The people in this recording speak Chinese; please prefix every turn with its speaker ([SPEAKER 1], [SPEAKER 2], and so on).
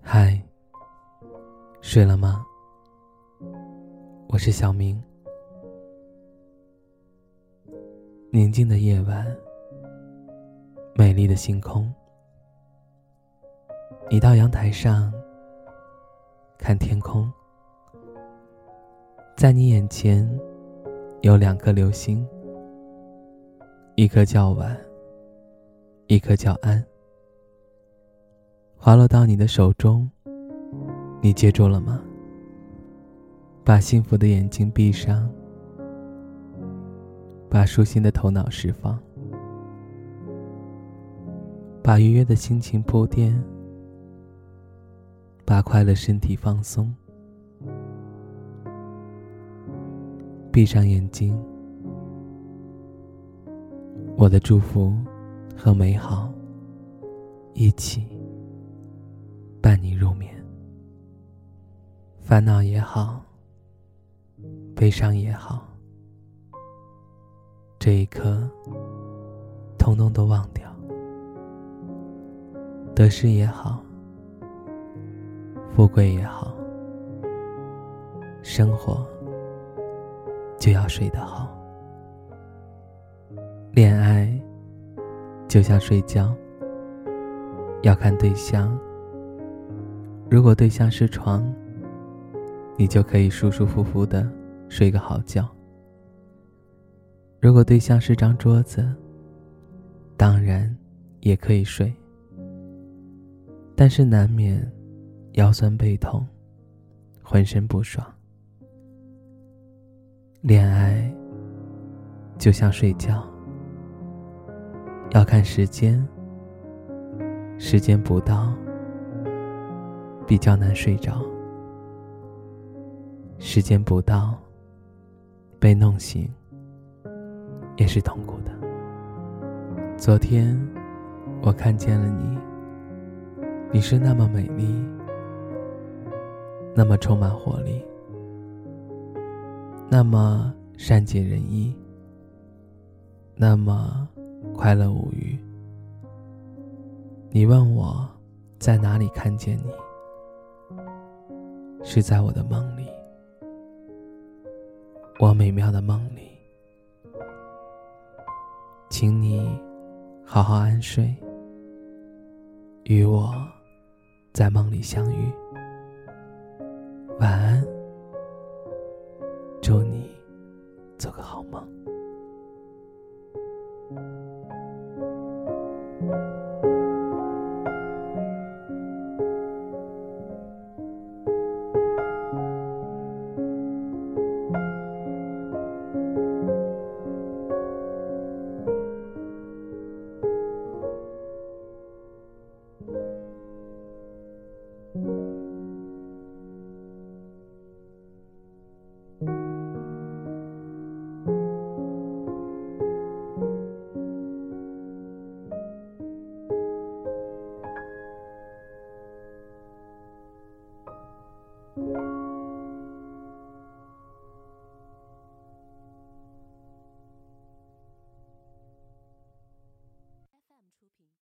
[SPEAKER 1] 嗨，睡了吗？我是小明。宁静的夜晚，美丽的星空。你到阳台上看天空，在你眼前有两颗流星，一颗叫晚，一颗叫安。滑落到你的手中，你接住了吗？把幸福的眼睛闭上，把舒心的头脑释放，把愉悦的心情铺垫，把快乐身体放松。闭上眼睛，我的祝福和美好一起。伴你入眠。烦恼也好，悲伤也好，这一刻，通通都忘掉。得失也好，富贵也好，生活就要睡得好。恋爱就像睡觉，要看对象。如果对象是床，你就可以舒舒服服的睡个好觉；如果对象是张桌子，当然也可以睡，但是难免腰酸背痛，浑身不爽。恋爱就像睡觉，要看时间，时间不到。比较难睡着，时间不到，被弄醒也是痛苦的。昨天我看见了你，你是那么美丽，那么充满活力，那么善解人意，那么快乐无余。你问我在哪里看见你？是在我的梦里，我美妙的梦里，请你好好安睡，与我在梦里相遇。晚安，祝你做个好梦。